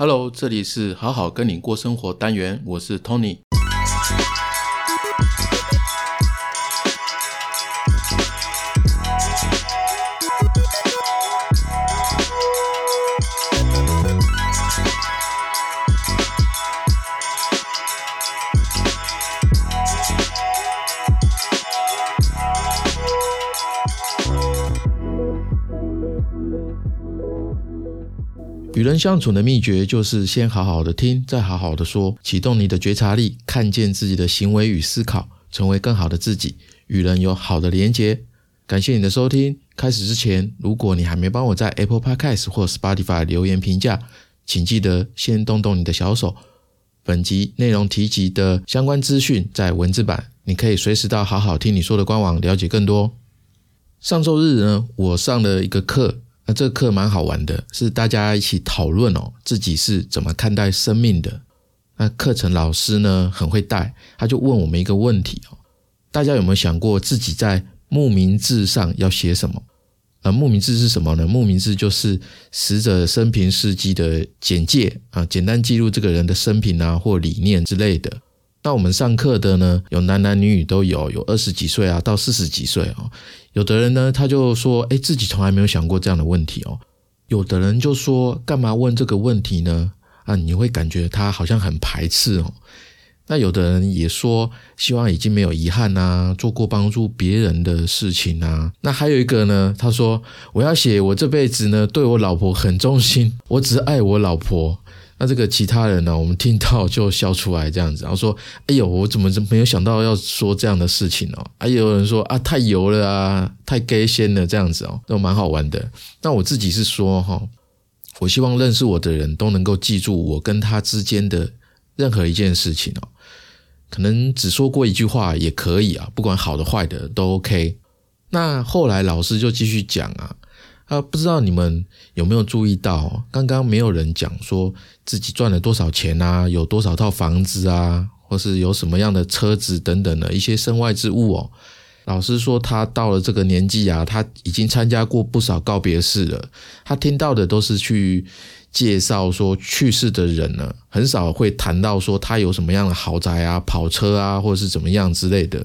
Hello，这里是好好跟你过生活单元，我是 Tony。与人相处的秘诀就是先好好的听，再好好的说，启动你的觉察力，看见自己的行为与思考，成为更好的自己，与人有好的连结。感谢你的收听。开始之前，如果你还没帮我在 Apple Podcast 或 Spotify 留言评价，请记得先动动你的小手。本集内容提及的相关资讯在文字版，你可以随时到好好听你说的官网了解更多。上周日呢，我上了一个课。那这课蛮好玩的，是大家一起讨论哦，自己是怎么看待生命的。那课程老师呢很会带，他就问我们一个问题哦：大家有没有想过自己在墓名字上要写什么？呃，墓名字是什么呢？墓名字就是死者生平事迹的简介啊，简单记录这个人的生平啊或理念之类的。那我们上课的呢，有男男女女都有，有二十几岁啊到四十几岁哦。有的人呢，他就说，哎，自己从来没有想过这样的问题哦。有的人就说，干嘛问这个问题呢？啊，你会感觉他好像很排斥哦。那有的人也说，希望已经没有遗憾呐，做过帮助别人的事情啊。那还有一个呢，他说，我要写我这辈子呢，对我老婆很忠心，我只爱我老婆。那这个其他人呢？我们听到就笑出来这样子，然后说：“哎呦，我怎么没有想到要说这样的事情哦？”还有人说：“啊，太油了啊，太 gay 仙了这样子哦，都蛮好玩的。”那我自己是说哈，我希望认识我的人都能够记住我跟他之间的任何一件事情哦，可能只说过一句话也可以啊，不管好的坏的都 OK。那后来老师就继续讲啊。啊，不知道你们有没有注意到，刚刚没有人讲说自己赚了多少钱啊，有多少套房子啊，或是有什么样的车子等等的一些身外之物哦。老师说他到了这个年纪啊，他已经参加过不少告别式了，他听到的都是去介绍说去世的人呢，很少会谈到说他有什么样的豪宅啊、跑车啊，或者是怎么样之类的。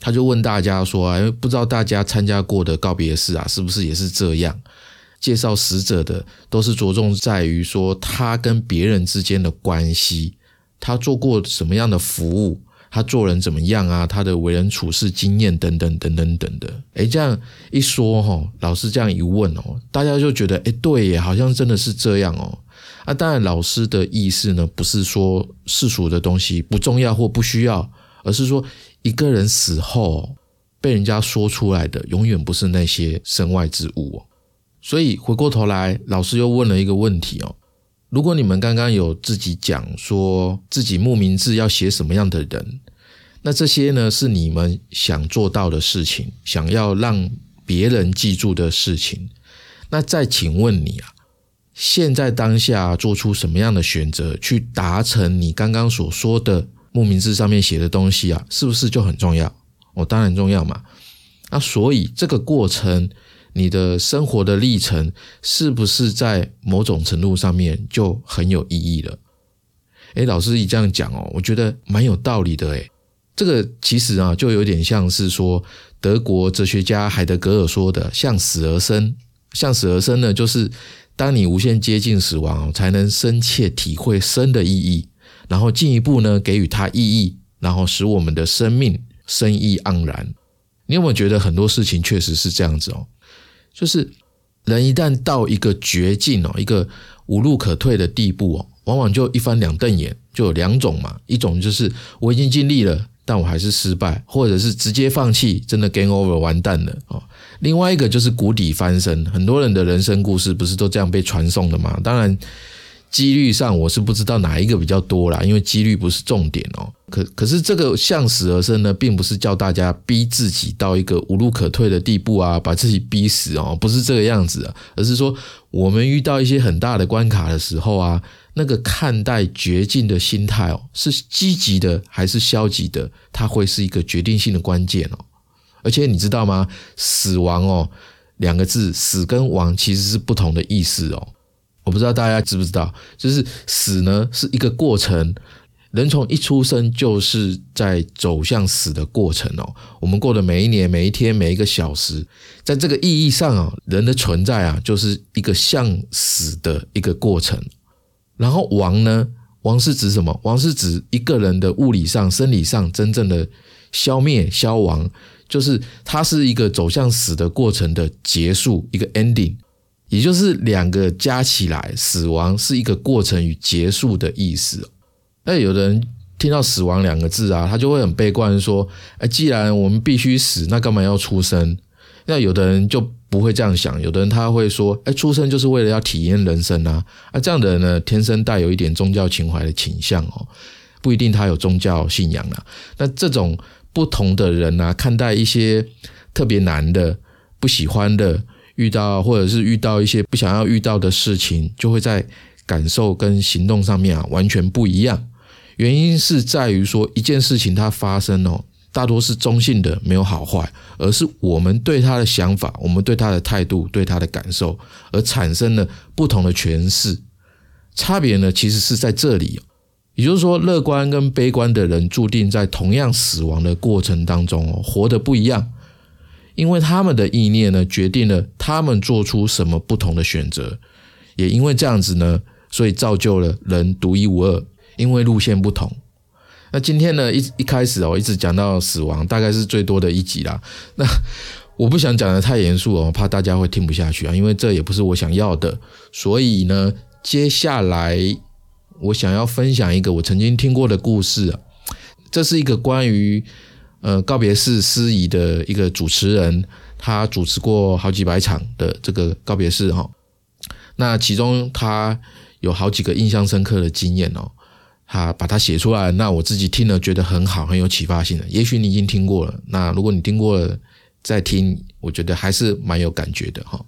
他就问大家说：“哎，不知道大家参加过的告别式啊，是不是也是这样？介绍死者的都是着重在于说他跟别人之间的关系，他做过什么样的服务，他做人怎么样啊？他的为人处事经验等等等等等的。哎，这样一说哈，老师这样一问哦，大家就觉得哎，对耶，好像真的是这样哦。啊，当然老师的意思呢，不是说世俗的东西不重要或不需要，而是说。”一个人死后被人家说出来的，永远不是那些身外之物哦。所以回过头来，老师又问了一个问题哦：如果你们刚刚有自己讲说自己慕名字要写什么样的人，那这些呢是你们想做到的事情，想要让别人记住的事情。那再请问你啊，现在当下做出什么样的选择，去达成你刚刚所说的？墓名字上面写的东西啊，是不是就很重要？哦，当然重要嘛。那所以这个过程，你的生活的历程，是不是在某种程度上面就很有意义了？诶，老师一这样讲哦，我觉得蛮有道理的。诶，这个其实啊，就有点像是说德国哲学家海德格尔说的“向死而生”。向死而生呢，就是当你无限接近死亡，才能深切体会生的意义。然后进一步呢，给予它意义，然后使我们的生命生意盎然。你有没有觉得很多事情确实是这样子哦？就是人一旦到一个绝境哦，一个无路可退的地步哦，往往就一翻两瞪眼，就有两种嘛。一种就是我已经尽力了，但我还是失败，或者是直接放弃，真的 game over 完蛋了哦。另外一个就是谷底翻身，很多人的人生故事不是都这样被传颂的吗？当然。几率上我是不知道哪一个比较多啦，因为几率不是重点哦。可可是这个向死而生呢，并不是叫大家逼自己到一个无路可退的地步啊，把自己逼死哦，不是这个样子啊，而是说我们遇到一些很大的关卡的时候啊，那个看待绝境的心态哦，是积极的还是消极的，它会是一个决定性的关键哦。而且你知道吗？死亡哦，两个字，死跟亡其实是不同的意思哦。我不知道大家知不知道，就是死呢是一个过程，人从一出生就是在走向死的过程哦。我们过的每一年、每一天、每一个小时，在这个意义上啊，人的存在啊，就是一个向死的一个过程。然后亡呢，亡是指什么？亡是指一个人的物理上、生理上真正的消灭、消亡，就是它是一个走向死的过程的结束，一个 ending。也就是两个加起来，死亡是一个过程与结束的意思。那有的人听到“死亡”两个字啊，他就会很悲观，说：“哎，既然我们必须死，那干嘛要出生？”那有的人就不会这样想，有的人他会说：“哎，出生就是为了要体验人生啊！”啊，这样的人呢，天生带有一点宗教情怀的倾向哦，不一定他有宗教信仰啊。那这种不同的人呢，看待一些特别难的、不喜欢的。遇到或者是遇到一些不想要遇到的事情，就会在感受跟行动上面啊完全不一样。原因是在于说一件事情它发生哦，大多是中性的，没有好坏，而是我们对它的想法、我们对它的态度、对它的感受而产生了不同的诠释。差别呢，其实是在这里，也就是说，乐观跟悲观的人注定在同样死亡的过程当中哦，活得不一样。因为他们的意念呢，决定了他们做出什么不同的选择，也因为这样子呢，所以造就了人独一无二。因为路线不同。那今天呢，一一开始哦，一直讲到死亡，大概是最多的一集啦。那我不想讲的太严肃哦，怕大家会听不下去啊，因为这也不是我想要的。所以呢，接下来我想要分享一个我曾经听过的故事啊，这是一个关于。呃，告别式司仪的一个主持人，他主持过好几百场的这个告别式哈。那其中他有好几个印象深刻的经验哦，他把它写出来。那我自己听了觉得很好，很有启发性的。也许你已经听过了，那如果你听过了再听，我觉得还是蛮有感觉的哈。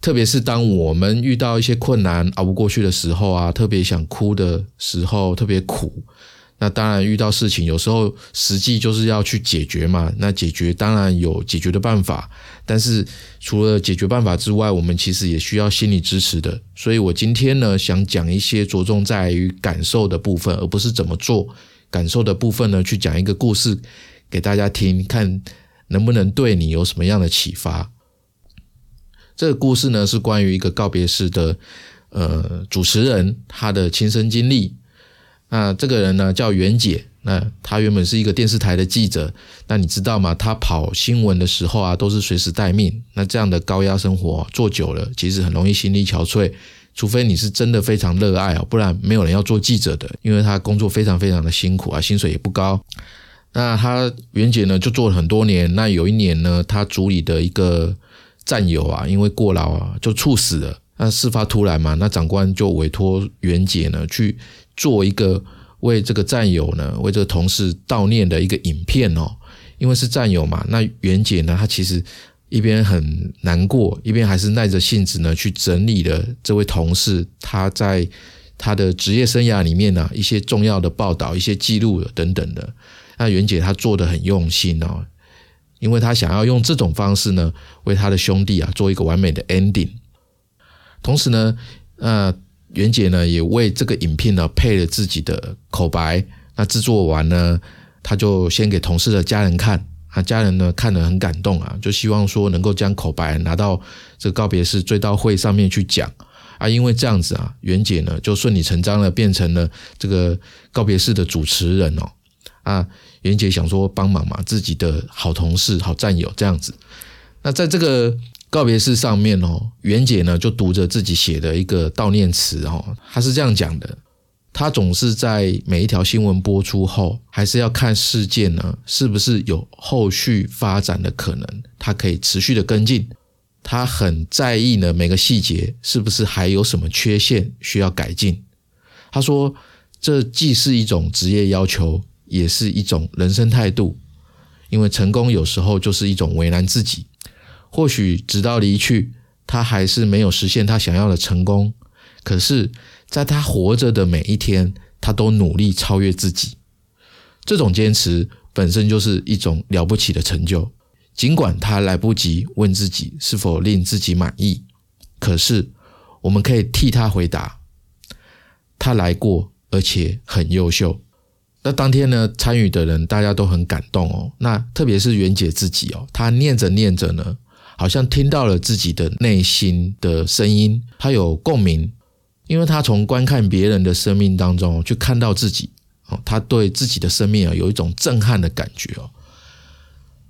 特别是当我们遇到一些困难熬不过去的时候啊，特别想哭的时候，特别苦。那当然，遇到事情有时候实际就是要去解决嘛。那解决当然有解决的办法，但是除了解决办法之外，我们其实也需要心理支持的。所以我今天呢，想讲一些着重在于感受的部分，而不是怎么做。感受的部分呢，去讲一个故事给大家听，看能不能对你有什么样的启发。这个故事呢，是关于一个告别式的呃主持人他的亲身经历。那这个人呢叫袁姐，那她原本是一个电视台的记者。那你知道吗？她跑新闻的时候啊，都是随时待命。那这样的高压生活做久了，其实很容易心力憔悴。除非你是真的非常热爱哦，不然没有人要做记者的，因为他工作非常非常的辛苦啊，薪水也不高。那他袁姐呢就做了很多年。那有一年呢，他组里的一个战友啊，因为过劳啊，就猝死了。那事发突然嘛，那长官就委托袁姐呢去。做一个为这个战友呢，为这个同事悼念的一个影片哦，因为是战友嘛，那袁姐呢，她其实一边很难过，一边还是耐着性子呢，去整理了这位同事他在他的职业生涯里面呢一些重要的报道、一些记录等等的。那袁姐她做的很用心哦，因为她想要用这种方式呢，为他的兄弟啊做一个完美的 ending，同时呢，呃。袁姐呢也为这个影片呢配了自己的口白。那制作完呢，她就先给同事的家人看。啊，家人呢看了很感动啊，就希望说能够将口白拿到这个告别式追悼会上面去讲。啊，因为这样子啊，袁姐呢就顺理成章的变成了这个告别式的主持人哦。啊，袁姐想说帮忙嘛，自己的好同事、好战友这样子。那在这个。告别式上面哦，袁姐呢就读着自己写的一个悼念词哦，她是这样讲的：她总是在每一条新闻播出后，还是要看事件呢是不是有后续发展的可能，她可以持续的跟进。她很在意呢每个细节是不是还有什么缺陷需要改进。她说，这既是一种职业要求，也是一种人生态度，因为成功有时候就是一种为难自己。或许直到离去，他还是没有实现他想要的成功。可是，在他活着的每一天，他都努力超越自己。这种坚持本身就是一种了不起的成就。尽管他来不及问自己是否令自己满意，可是我们可以替他回答，他来过，而且很优秀。那当天呢，参与的人大家都很感动哦。那特别是袁姐自己哦，她念着念着呢，好像听到了自己的内心的声音，他有共鸣，因为他从观看别人的生命当中去看到自己哦，他对自己的生命啊有一种震撼的感觉哦。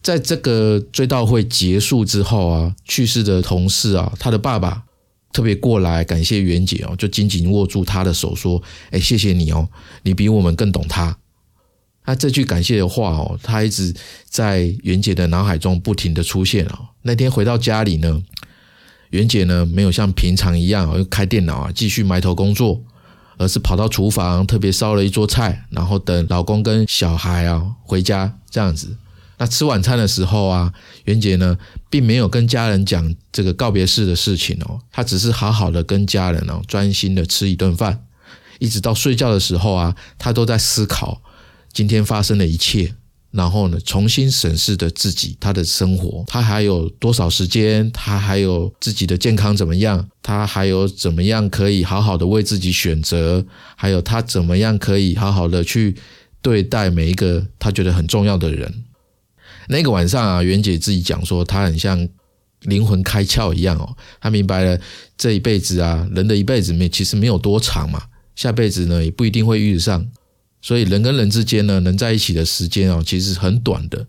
在这个追悼会结束之后啊，去世的同事啊，他的爸爸特别过来感谢袁姐哦，就紧紧握住他的手说：“哎，谢谢你哦，你比我们更懂他。”那这句感谢的话哦，他一直在袁姐的脑海中不停的出现哦。那天回到家里呢，袁姐呢没有像平常一样又开电脑啊继续埋头工作，而是跑到厨房特别烧了一桌菜，然后等老公跟小孩啊回家这样子。那吃晚餐的时候啊，袁姐呢并没有跟家人讲这个告别式的事情哦，她只是好好的跟家人哦专心的吃一顿饭，一直到睡觉的时候啊，她都在思考今天发生的一切，然后呢重新审视的自己他的生活，他还有多少时间，他还有自己的健康怎么样，他还有怎么样可以好好的为自己选择，还有他怎么样可以好好的去对待每一个他觉得很重要的人。那个晚上啊，袁姐自己讲说，她很像灵魂开窍一样哦，她明白了这一辈子啊，人的一辈子没其实没有多长嘛，下辈子呢也不一定会遇得上，所以人跟人之间呢能在一起的时间哦，其实很短的，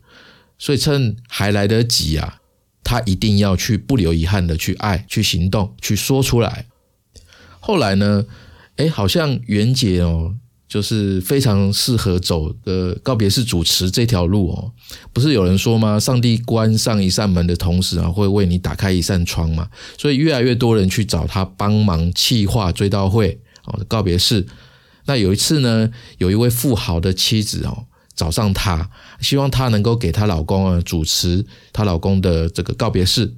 所以趁还来得及啊，他一定要去不留遗憾的去爱，去行动，去说出来。后来呢，哎，好像袁姐哦。就是非常适合走的告别式主持这条路哦，不是有人说吗？上帝关上一扇门的同时啊，会为你打开一扇窗嘛。所以越来越多人去找他帮忙气化追悼会哦告别式。那有一次呢，有一位富豪的妻子哦找上他，希望他能够给她老公啊主持她老公的这个告别式，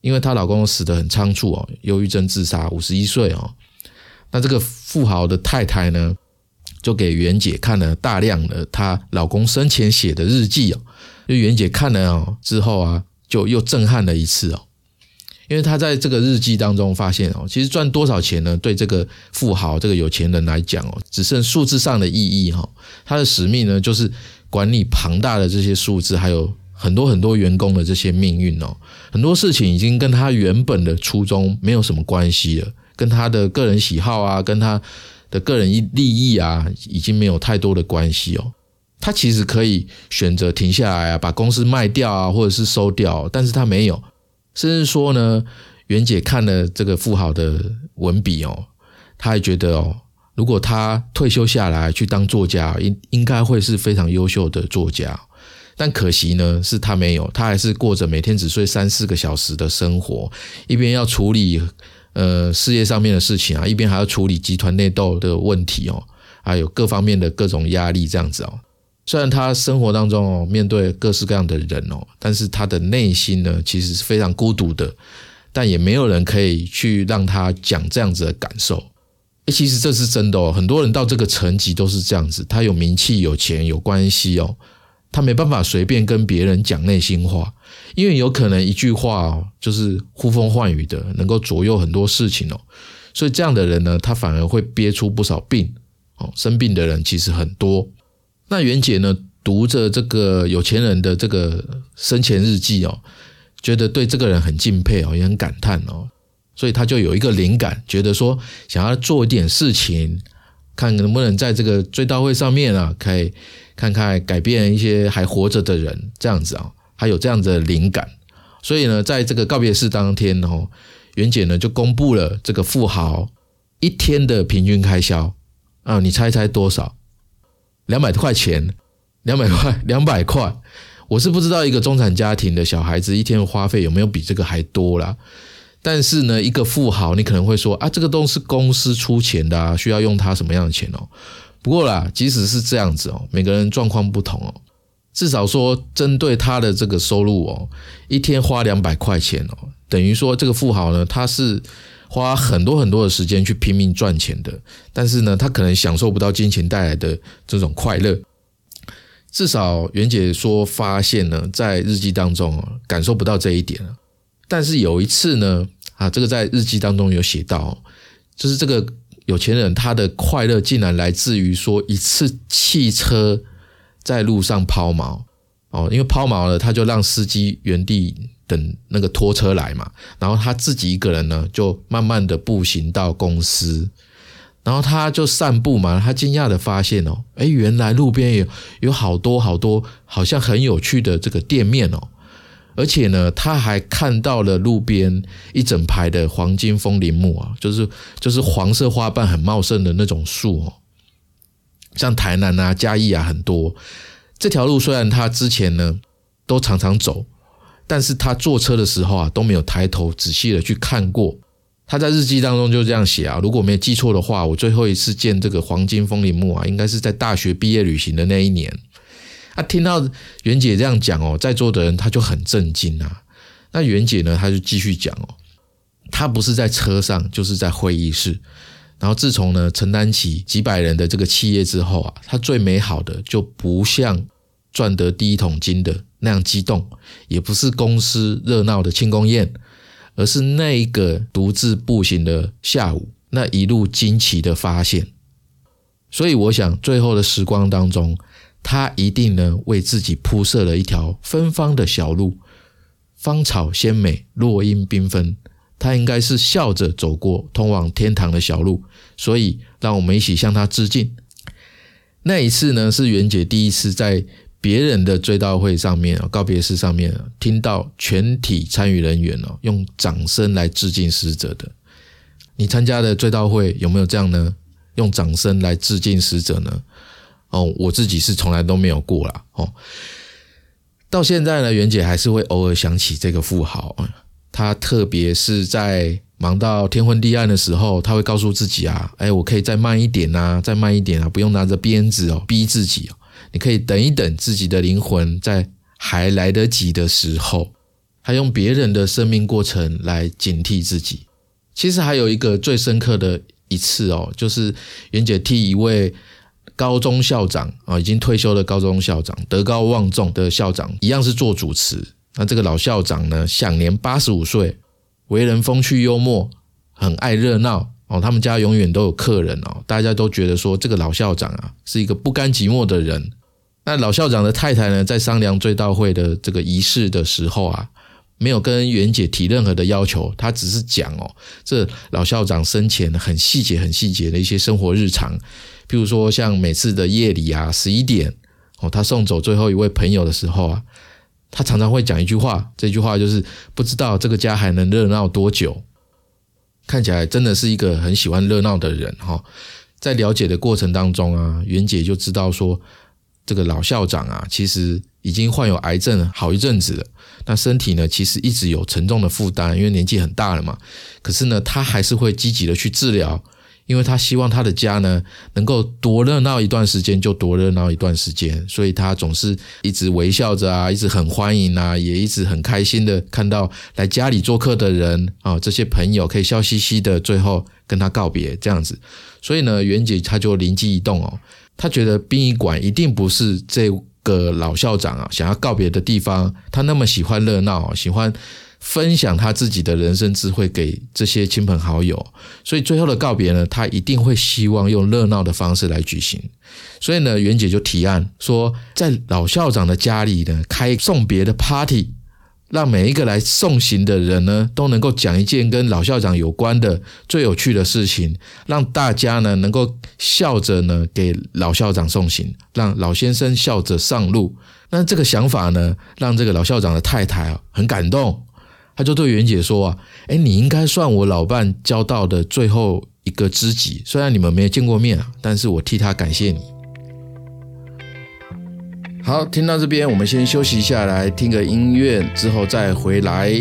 因为她老公死得很仓促哦，忧郁症自杀，五十一岁哦。那这个富豪的太太呢？就给袁姐看了大量的她老公生前写的日记哦，就袁姐看了哦之后啊，就又震撼了一次哦，因为他在这个日记当中发现哦，其实赚多少钱呢？对这个富豪这个有钱人来讲哦，只剩数字上的意义哈。他的使命呢，就是管理庞大的这些数字，还有很多很多员工的这些命运哦。很多事情已经跟他原本的初衷没有什么关系了，跟他的个人喜好啊，跟他。的个人利益啊，已经没有太多的关系哦。他其实可以选择停下来啊，把公司卖掉啊，或者是收掉，但是他没有。甚至说呢，袁姐看了这个富豪的文笔哦，她还觉得哦，如果他退休下来去当作家，应应该会是非常优秀的作家。但可惜呢，是他没有，他还是过着每天只睡三四个小时的生活，一边要处理。呃，事业上面的事情啊，一边还要处理集团内斗的问题哦，还有各方面的各种压力这样子哦。虽然他生活当中哦，面对各式各样的人哦，但是他的内心呢，其实是非常孤独的。但也没有人可以去让他讲这样子的感受。诶，其实这是真的哦，很多人到这个层级都是这样子，他有名气、有钱、有关系哦。他没办法随便跟别人讲内心话，因为有可能一句话哦，就是呼风唤雨的，能够左右很多事情哦。所以这样的人呢，他反而会憋出不少病哦。生病的人其实很多。那袁姐呢，读着这个有钱人的这个生前日记哦，觉得对这个人很敬佩哦，也很感叹哦。所以他就有一个灵感，觉得说想要做一点事情，看能不能在这个追悼会上面啊，可以。看看改变一些还活着的人，这样子啊，还有这样的灵感，所以呢，在这个告别式当天哦，袁姐呢就公布了这个富豪一天的平均开销啊，你猜猜多少？两百块钱，两百块，两百块。我是不知道一个中产家庭的小孩子一天的花费有没有比这个还多啦。但是呢，一个富豪，你可能会说啊，这个都是公司出钱的啊，需要用他什么样的钱哦？不过啦，即使是这样子哦，每个人状况不同哦。至少说，针对他的这个收入哦，一天花两百块钱哦，等于说这个富豪呢，他是花很多很多的时间去拼命赚钱的。但是呢，他可能享受不到金钱带来的这种快乐。至少袁姐说，发现呢，在日记当中感受不到这一点。但是有一次呢，啊，这个在日记当中有写到，就是这个有钱人他的快乐竟然来自于说一次汽车在路上抛锚哦，因为抛锚了，他就让司机原地等那个拖车来嘛，然后他自己一个人呢就慢慢的步行到公司。然后他就散步嘛，他惊讶的发现哦，哎，原来路边有有好多好多好像很有趣的这个店面哦，而且呢，他还看到了路边一整排的黄金风铃木啊，就是就是黄色花瓣很茂盛的那种树哦，像台南啊、嘉义啊很多。这条路虽然他之前呢都常常走，但是他坐车的时候啊都没有抬头仔细的去看过。他在日记当中就这样写啊，如果没记错的话，我最后一次见这个黄金风铃木啊，应该是在大学毕业旅行的那一年。啊，听到袁姐这样讲哦，在座的人他就很震惊啊。那袁姐呢，她就继续讲哦，她不是在车上，就是在会议室。然后自从呢承担起几百人的这个企业之后啊，她最美好的就不像赚得第一桶金的那样激动，也不是公司热闹的庆功宴。而是那一个独自步行的下午，那一路惊奇的发现。所以我想，最后的时光当中，他一定呢为自己铺设了一条芬芳的小路，芳草鲜美，落英缤纷。他应该是笑着走过通往天堂的小路。所以，让我们一起向他致敬。那一次呢，是袁姐第一次在。别人的追悼会上面啊，告别式上面听到全体参与人员哦用掌声来致敬死者的，你参加的追悼会有没有这样呢？用掌声来致敬死者呢？哦，我自己是从来都没有过啦。哦。到现在呢，袁姐还是会偶尔想起这个富豪啊，她特别是在忙到天昏地暗的时候，她会告诉自己啊，哎，我可以再慢一点啊，再慢一点啊，不用拿着鞭子哦逼自己哦。你可以等一等自己的灵魂，在还来得及的时候，他用别人的生命过程来警惕自己。其实还有一个最深刻的一次哦，就是袁姐替一位高中校长啊，已经退休的高中校长，德高望重的校长，一样是做主持。那这个老校长呢，享年八十五岁，为人风趣幽默，很爱热闹。哦，他们家永远都有客人哦，大家都觉得说这个老校长啊是一个不甘寂寞的人。那老校长的太太呢，在商量追悼会的这个仪式的时候啊，没有跟袁姐提任何的要求，她只是讲哦，这老校长生前很细节、很细节的一些生活日常，譬如说像每次的夜里啊，十一点哦，他送走最后一位朋友的时候啊，他常常会讲一句话，这句话就是不知道这个家还能热闹多久。看起来真的是一个很喜欢热闹的人哈，在了解的过程当中啊，袁姐就知道说，这个老校长啊，其实已经患有癌症好一阵子了，那身体呢，其实一直有沉重的负担，因为年纪很大了嘛。可是呢，他还是会积极的去治疗。因为他希望他的家呢能够多热闹一段时间就多热闹一段时间，所以他总是一直微笑着啊，一直很欢迎啊，也一直很开心的看到来家里做客的人啊，这些朋友可以笑嘻嘻的最后跟他告别这样子。所以呢，袁姐她就灵机一动哦，她觉得殡仪馆一定不是这个老校长啊想要告别的地方，他那么喜欢热闹，喜欢。分享他自己的人生智慧给这些亲朋好友，所以最后的告别呢，他一定会希望用热闹的方式来举行。所以呢，袁姐就提案说，在老校长的家里呢开送别的 party，让每一个来送行的人呢都能够讲一件跟老校长有关的最有趣的事情，让大家呢能够笑着呢给老校长送行，让老先生笑着上路。那这个想法呢，让这个老校长的太太啊很感动。他就对袁姐说啊，哎，你应该算我老伴交到的最后一个知己，虽然你们没有见过面啊，但是我替他感谢你。好，听到这边，我们先休息一下来，听个音乐，之后再回来。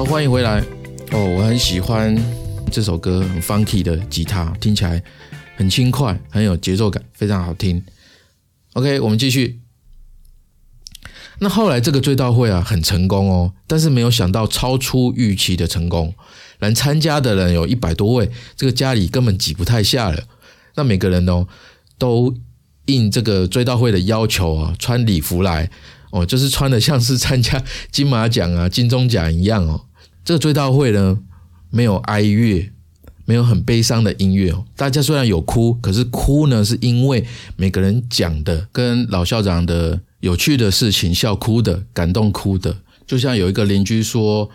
好，欢迎回来。哦，我很喜欢这首歌，很 funky 的吉他，听起来很轻快，很有节奏感，非常好听。OK，我们继续。那后来这个追悼会啊，很成功哦，但是没有想到超出预期的成功。来参加的人有一百多位，这个家里根本挤不太下了。那每个人哦，都应这个追悼会的要求啊，穿礼服来哦，就是穿的像是参加金马奖啊、金钟奖一样哦。这个追悼会呢，没有哀乐，没有很悲伤的音乐哦。大家虽然有哭，可是哭呢，是因为每个人讲的跟老校长的有趣的事情，笑哭的，感动哭的。就像有一个邻居说：“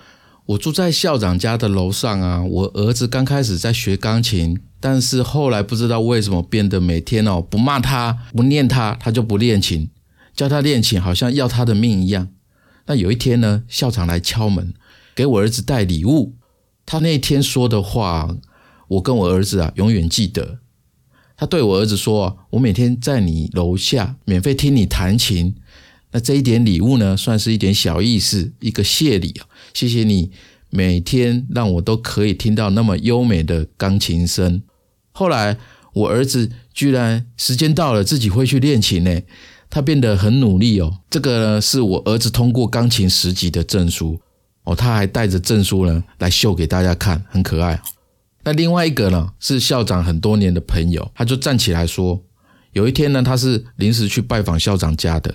我住在校长家的楼上啊，我儿子刚开始在学钢琴，但是后来不知道为什么变得每天哦不骂他，不念他，他就不练琴，叫他练琴好像要他的命一样。那有一天呢，校长来敲门。”给我儿子带礼物，他那天说的话，我跟我儿子啊永远记得。他对我儿子说：“我每天在你楼下免费听你弹琴，那这一点礼物呢，算是一点小意思，一个谢礼啊，谢谢你每天让我都可以听到那么优美的钢琴声。”后来我儿子居然时间到了自己会去练琴呢，他变得很努力哦。这个呢是我儿子通过钢琴十级的证书。哦，他还带着证书呢来秀给大家看，很可爱。那另外一个呢是校长很多年的朋友，他就站起来说，有一天呢他是临时去拜访校长家的，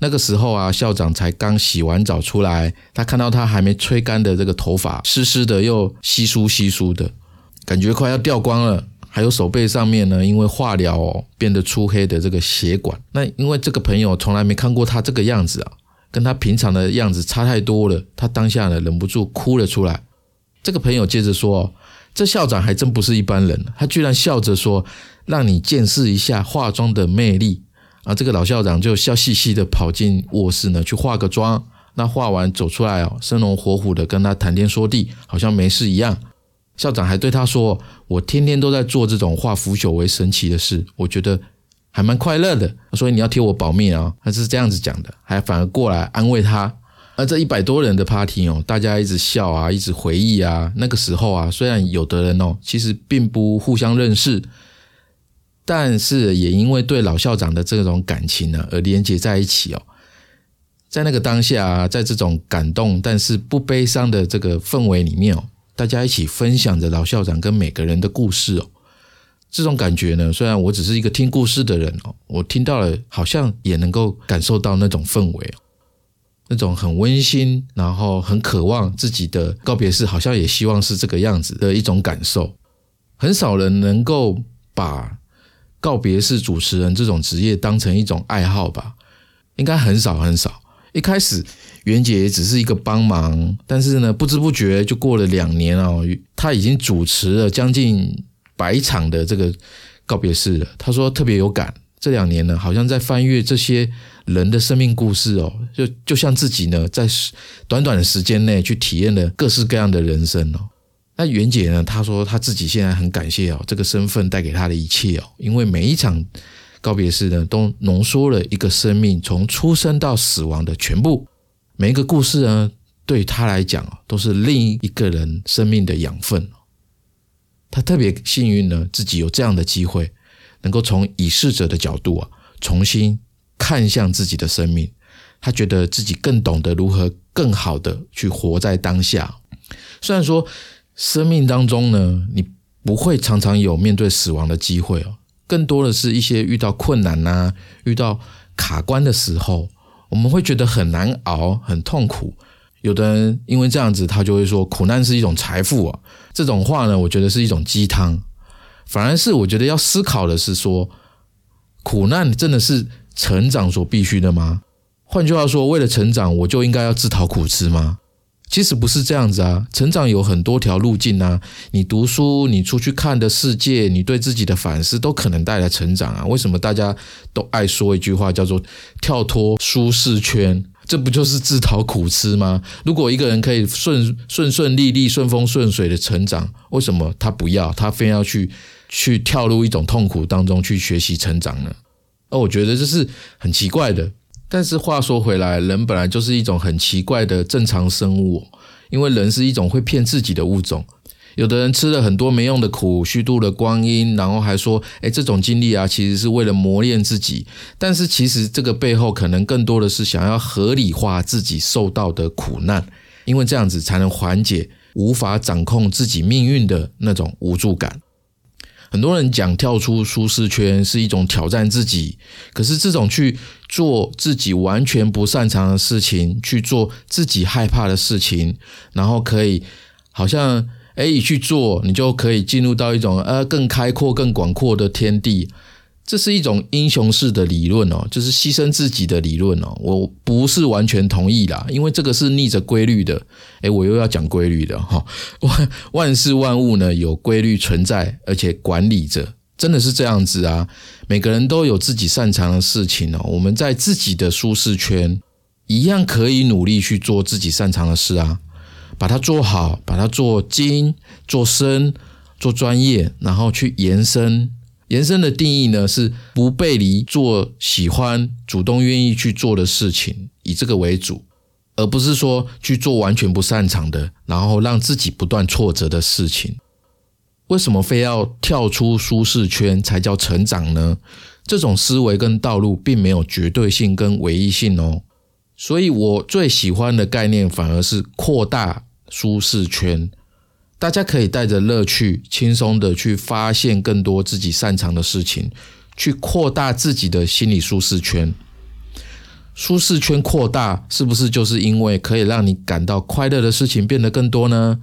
那个时候啊校长才刚洗完澡出来，他看到他还没吹干的这个头发湿湿的又稀疏稀疏的，感觉快要掉光了，还有手背上面呢因为化疗哦变得粗黑的这个血管。那因为这个朋友从来没看过他这个样子啊。跟他平常的样子差太多了，他当下呢忍不住哭了出来。这个朋友接着说：“这校长还真不是一般人，他居然笑着说，让你见识一下化妆的魅力。”啊，这个老校长就笑嘻嘻的跑进卧室呢去化个妆。那化完走出来哦，生龙活虎的跟他谈天说地，好像没事一样。校长还对他说：“我天天都在做这种化腐朽为神奇的事，我觉得。”还蛮快乐的，所以你要替我保密啊！他是这样子讲的，还反而过来安慰他。而这一百多人的 party 哦，大家一直笑啊，一直回忆啊。那个时候啊，虽然有的人哦，其实并不互相认识，但是也因为对老校长的这种感情呢，而连接在一起哦。在那个当下，啊在这种感动但是不悲伤的这个氛围里面哦，大家一起分享着老校长跟每个人的故事哦。这种感觉呢，虽然我只是一个听故事的人哦，我听到了，好像也能够感受到那种氛围，那种很温馨，然后很渴望自己的告别式，好像也希望是这个样子的一种感受。很少人能够把告别式主持人这种职业当成一种爱好吧？应该很少很少。一开始袁姐只是一个帮忙，但是呢，不知不觉就过了两年哦，她已经主持了将近。百场的这个告别式了，他说特别有感。这两年呢，好像在翻阅这些人的生命故事哦，就就像自己呢，在短短的时间内去体验了各式各样的人生哦。那袁姐呢，她说她自己现在很感谢哦，这个身份带给她的一切哦，因为每一场告别式呢，都浓缩了一个生命从出生到死亡的全部。每一个故事呢，对她来讲哦，都是另一个人生命的养分。他特别幸运呢，自己有这样的机会，能够从已逝者的角度啊，重新看向自己的生命。他觉得自己更懂得如何更好的去活在当下。虽然说生命当中呢，你不会常常有面对死亡的机会哦，更多的是一些遇到困难呐、遇到卡关的时候，我们会觉得很难熬、很痛苦。有的人因为这样子，他就会说苦难是一种财富啊。这种话呢，我觉得是一种鸡汤。反而是我觉得要思考的是说，苦难真的是成长所必须的吗？换句话说，为了成长，我就应该要自讨苦吃吗？其实不是这样子啊。成长有很多条路径啊。你读书，你出去看的世界，你对自己的反思，都可能带来成长啊。为什么大家都爱说一句话，叫做跳脱舒适圈？这不就是自讨苦吃吗？如果一个人可以顺顺顺利利、顺风顺水的成长，为什么他不要？他非要去去跳入一种痛苦当中去学习成长呢？而我觉得这是很奇怪的。但是话说回来，人本来就是一种很奇怪的正常生物，因为人是一种会骗自己的物种。有的人吃了很多没用的苦，虚度了光阴，然后还说：“哎，这种经历啊，其实是为了磨练自己。”但是其实这个背后可能更多的是想要合理化自己受到的苦难，因为这样子才能缓解无法掌控自己命运的那种无助感。很多人讲跳出舒适圈是一种挑战自己，可是这种去做自己完全不擅长的事情，去做自己害怕的事情，然后可以好像。哎，你去做，你就可以进入到一种呃更开阔、更广阔的天地。这是一种英雄式的理论哦，就是牺牲自己的理论哦。我不是完全同意啦，因为这个是逆着规律的。哎，我又要讲规律的哈。万万事万物呢有规律存在，而且管理着，真的是这样子啊。每个人都有自己擅长的事情哦。我们在自己的舒适圈，一样可以努力去做自己擅长的事啊。把它做好，把它做精、做深、做专业，然后去延伸。延伸的定义呢，是不背离做喜欢、主动愿意去做的事情，以这个为主，而不是说去做完全不擅长的，然后让自己不断挫折的事情。为什么非要跳出舒适圈才叫成长呢？这种思维跟道路并没有绝对性跟唯一性哦。所以我最喜欢的概念反而是扩大。舒适圈，大家可以带着乐趣、轻松的去发现更多自己擅长的事情，去扩大自己的心理舒适圈。舒适圈扩大，是不是就是因为可以让你感到快乐的事情变得更多呢？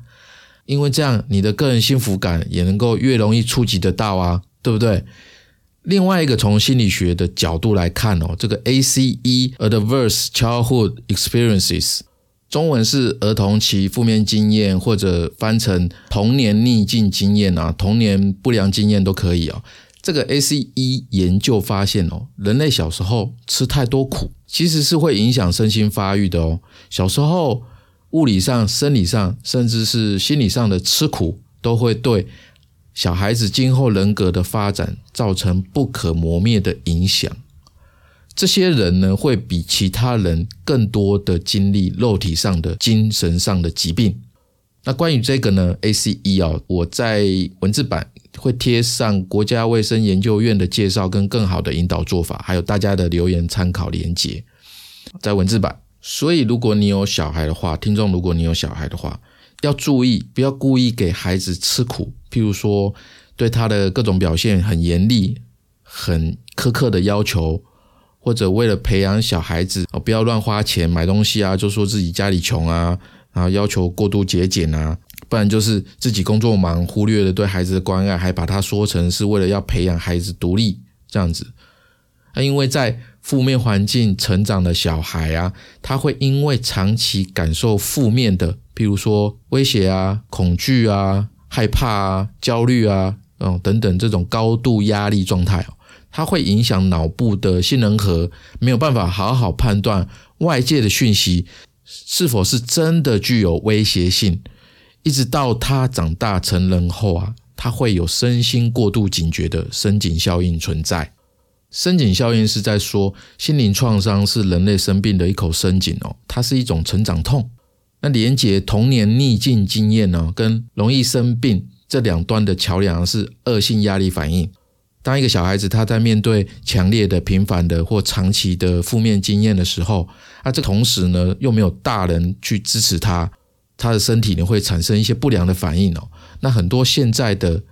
因为这样，你的个人幸福感也能够越容易触及得到啊，对不对？另外一个从心理学的角度来看哦，这个 ACE（Adverse Childhood Experiences）。中文是儿童期负面经验，或者翻成童年逆境经验啊，童年不良经验都可以哦。这个 ACE 研究发现哦，人类小时候吃太多苦，其实是会影响身心发育的哦。小时候物理上、生理上，甚至是心理上的吃苦，都会对小孩子今后人格的发展造成不可磨灭的影响。这些人呢，会比其他人更多的经历肉体上的、精神上的疾病。那关于这个呢，ACE 啊，我在文字版会贴上国家卫生研究院的介绍跟更好的引导做法，还有大家的留言参考连接在文字版。所以，如果你有小孩的话，听众，如果你有小孩的话，要注意，不要故意给孩子吃苦，譬如说对他的各种表现很严厉、很苛刻的要求。或者为了培养小孩子，不要乱花钱买东西啊，就说自己家里穷啊，然后要求过度节俭啊，不然就是自己工作忙，忽略了对孩子的关爱，还把它说成是为了要培养孩子独立这样子。啊，因为在负面环境成长的小孩啊，他会因为长期感受负面的，譬如说威胁啊、恐惧啊、害怕啊、焦虑啊，嗯等等这种高度压力状态哦。它会影响脑部的杏仁核，没有办法好好判断外界的讯息是否是真的具有威胁性。一直到他长大成人后啊，他会有身心过度警觉的深井效应存在。深井效应是在说，心灵创伤是人类生病的一口深井哦，它是一种成长痛。那连接童年逆境经验呢，跟容易生病这两端的桥梁是恶性压力反应。当一个小孩子他在面对强烈的、频繁的或长期的负面经验的时候，那，这同时呢又没有大人去支持他，他的身体呢会产生一些不良的反应哦。那很多现在的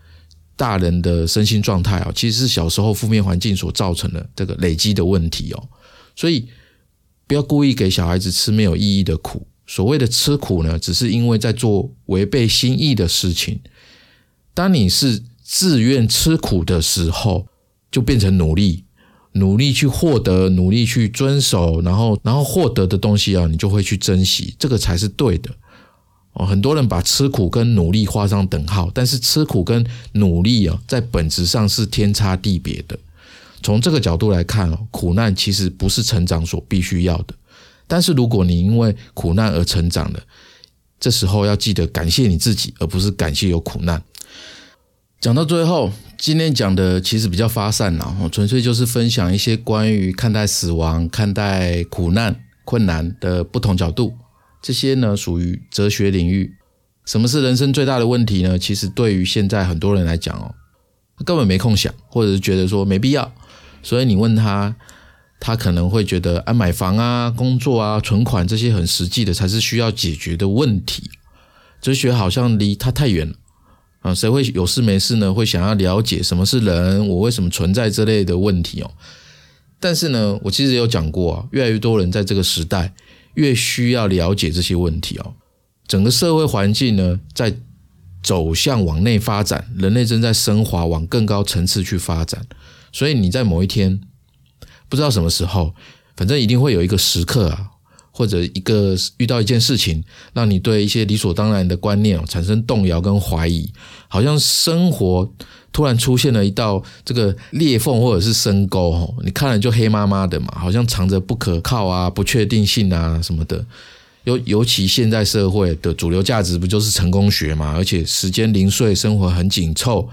大人的身心状态啊，其实是小时候负面环境所造成的这个累积的问题哦。所以不要故意给小孩子吃没有意义的苦。所谓的吃苦呢，只是因为在做违背心意的事情。当你是。自愿吃苦的时候，就变成努力，努力去获得，努力去遵守，然后，然后获得的东西啊，你就会去珍惜，这个才是对的。哦，很多人把吃苦跟努力画上等号，但是吃苦跟努力啊，在本质上是天差地别的。从这个角度来看哦，苦难其实不是成长所必须要的。但是如果你因为苦难而成长了，这时候要记得感谢你自己，而不是感谢有苦难。讲到最后，今天讲的其实比较发散了，纯粹就是分享一些关于看待死亡、看待苦难、困难的不同角度。这些呢属于哲学领域。什么是人生最大的问题呢？其实对于现在很多人来讲哦，根本没空想，或者是觉得说没必要。所以你问他，他可能会觉得啊，买房啊、工作啊、存款这些很实际的才是需要解决的问题。哲学好像离他太远了啊！谁会有事没事呢？会想要了解什么是人，我为什么存在这类的问题哦？但是呢，我其实有讲过啊，越来越多人在这个时代越需要了解这些问题哦。整个社会环境呢，在走向往内发展，人类正在升华，往更高层次去发展。所以你在某一天，不知道什么时候，反正一定会有一个时刻啊，或者一个遇到一件事情，让你对一些理所当然的观念产生动摇跟怀疑，好像生活突然出现了一道这个裂缝或者是深沟，你看了就黑麻麻的嘛，好像藏着不可靠啊、不确定性啊什么的。尤 尤其现在社会的主流价值不就是成功学嘛？而且时间零碎，生活很紧凑，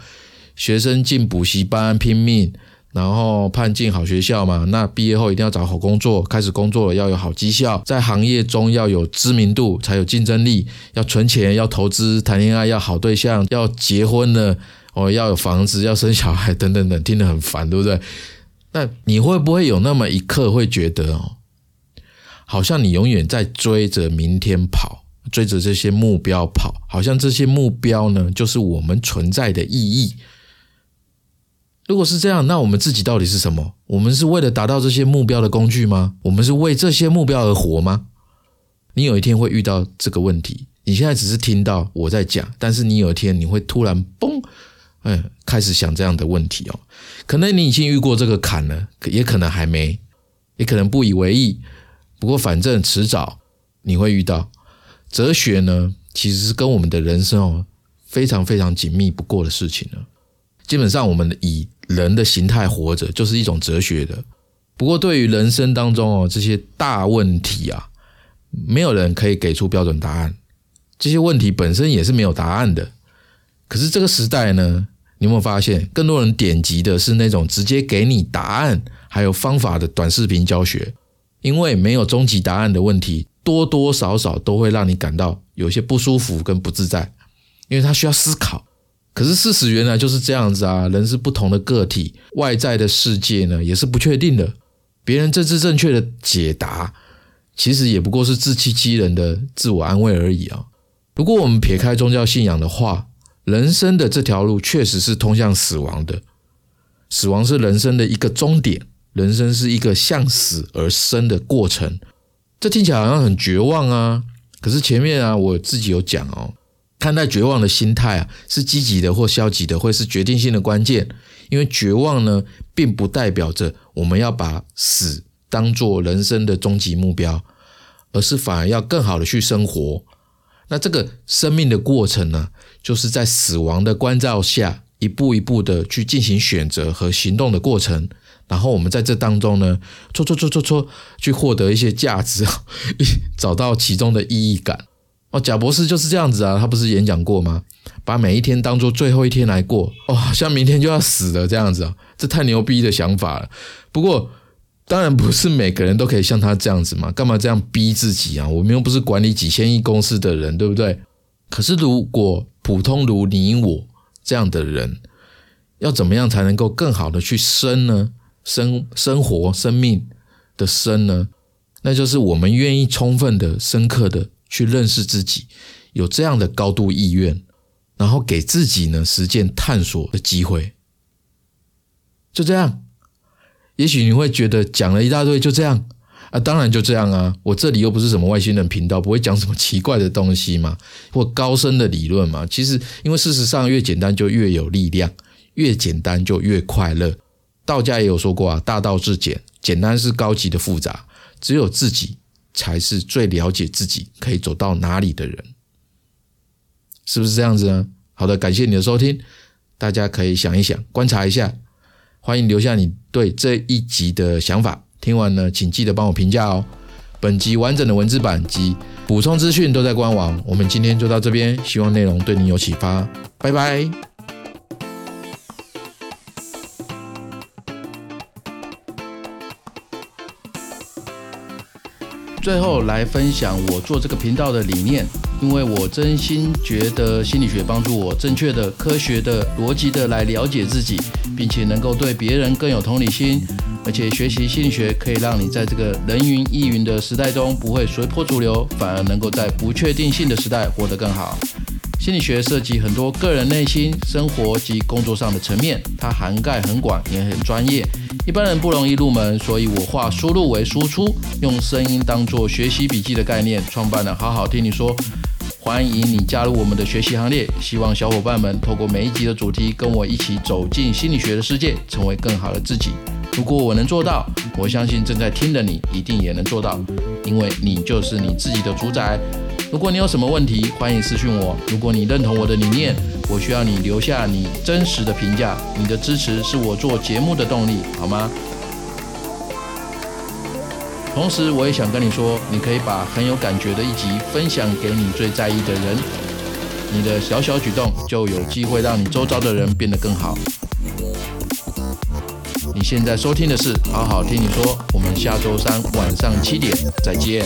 学生进补习班拼命，然后判进好学校嘛。那毕业后一定要找好工作，开始工作了要有好绩效，在行业中要有知名度，才有竞争力。要存钱，要投资，谈恋爱要好对象，要结婚了哦，要有房子，要生小孩等等等，听得很烦，对不对？那你会不会有那么一刻会觉得哦？好像你永远在追着明天跑，追着这些目标跑，好像这些目标呢，就是我们存在的意义。如果是这样，那我们自己到底是什么？我们是为了达到这些目标的工具吗？我们是为这些目标而活吗？你有一天会遇到这个问题。你现在只是听到我在讲，但是你有一天你会突然嘣，嗯，开始想这样的问题哦。可能你已经遇过这个坎了，也可能还没，也可能不以为意。不过，反正迟早你会遇到。哲学呢，其实是跟我们的人生哦非常非常紧密不过的事情了。基本上，我们以人的形态活着，就是一种哲学的。不过，对于人生当中哦这些大问题啊，没有人可以给出标准答案。这些问题本身也是没有答案的。可是这个时代呢，你有没有发现，更多人点击的是那种直接给你答案还有方法的短视频教学？因为没有终极答案的问题，多多少少都会让你感到有些不舒服跟不自在，因为他需要思考。可是事实原来就是这样子啊，人是不同的个体，外在的世界呢也是不确定的。别人政治正确的解答，其实也不过是自欺欺人的自我安慰而已啊。如果我们撇开宗教信仰的话，人生的这条路确实是通向死亡的，死亡是人生的一个终点。人生是一个向死而生的过程，这听起来好像很绝望啊！可是前面啊，我自己有讲哦，看待绝望的心态啊，是积极的或消极的，会是决定性的关键。因为绝望呢，并不代表着我们要把死当做人生的终极目标，而是反而要更好的去生活。那这个生命的过程呢，就是在死亡的关照下，一步一步的去进行选择和行动的过程。然后我们在这当中呢，搓搓搓搓搓，去获得一些价值，找到其中的意义感。哦，贾博士就是这样子啊，他不是演讲过吗？把每一天当做最后一天来过，哦，像明天就要死了这样子啊，这太牛逼的想法了。不过，当然不是每个人都可以像他这样子嘛，干嘛这样逼自己啊？我们又不是管理几千亿公司的人，对不对？可是如果普通如你我这样的人，要怎么样才能够更好的去生呢？生生活生命的生呢，那就是我们愿意充分的、深刻的去认识自己，有这样的高度意愿，然后给自己呢实践探索的机会。就这样，也许你会觉得讲了一大堆，就这样啊？当然就这样啊！我这里又不是什么外星人频道，不会讲什么奇怪的东西嘛，或高深的理论嘛。其实，因为事实上越简单就越有力量，越简单就越快乐。道家也有说过啊，大道至简，简单是高级的复杂，只有自己才是最了解自己可以走到哪里的人，是不是这样子呢？好的，感谢你的收听，大家可以想一想，观察一下，欢迎留下你对这一集的想法。听完呢，请记得帮我评价哦。本集完整的文字版及补充资讯都在官网。我们今天就到这边，希望内容对你有启发，拜拜。最后来分享我做这个频道的理念，因为我真心觉得心理学帮助我正确的、科学的、逻辑的来了解自己，并且能够对别人更有同理心。而且学习心理学可以让你在这个人云亦云的时代中不会随波逐流，反而能够在不确定性的时代活得更好。心理学涉及很多个人内心、生活及工作上的层面，它涵盖很广，也很专业，一般人不容易入门。所以我化输入为输出，用声音当做学习笔记的概念，创办了好好听你说。欢迎你加入我们的学习行列，希望小伙伴们透过每一集的主题，跟我一起走进心理学的世界，成为更好的自己。如果我能做到，我相信正在听的你一定也能做到，因为你就是你自己的主宰。如果你有什么问题，欢迎私讯我。如果你认同我的理念，我需要你留下你真实的评价。你的支持是我做节目的动力，好吗？同时，我也想跟你说，你可以把很有感觉的一集分享给你最在意的人。你的小小举动就有机会让你周遭的人变得更好。你现在收听的是《好好听你说》，我们下周三晚上七点再见。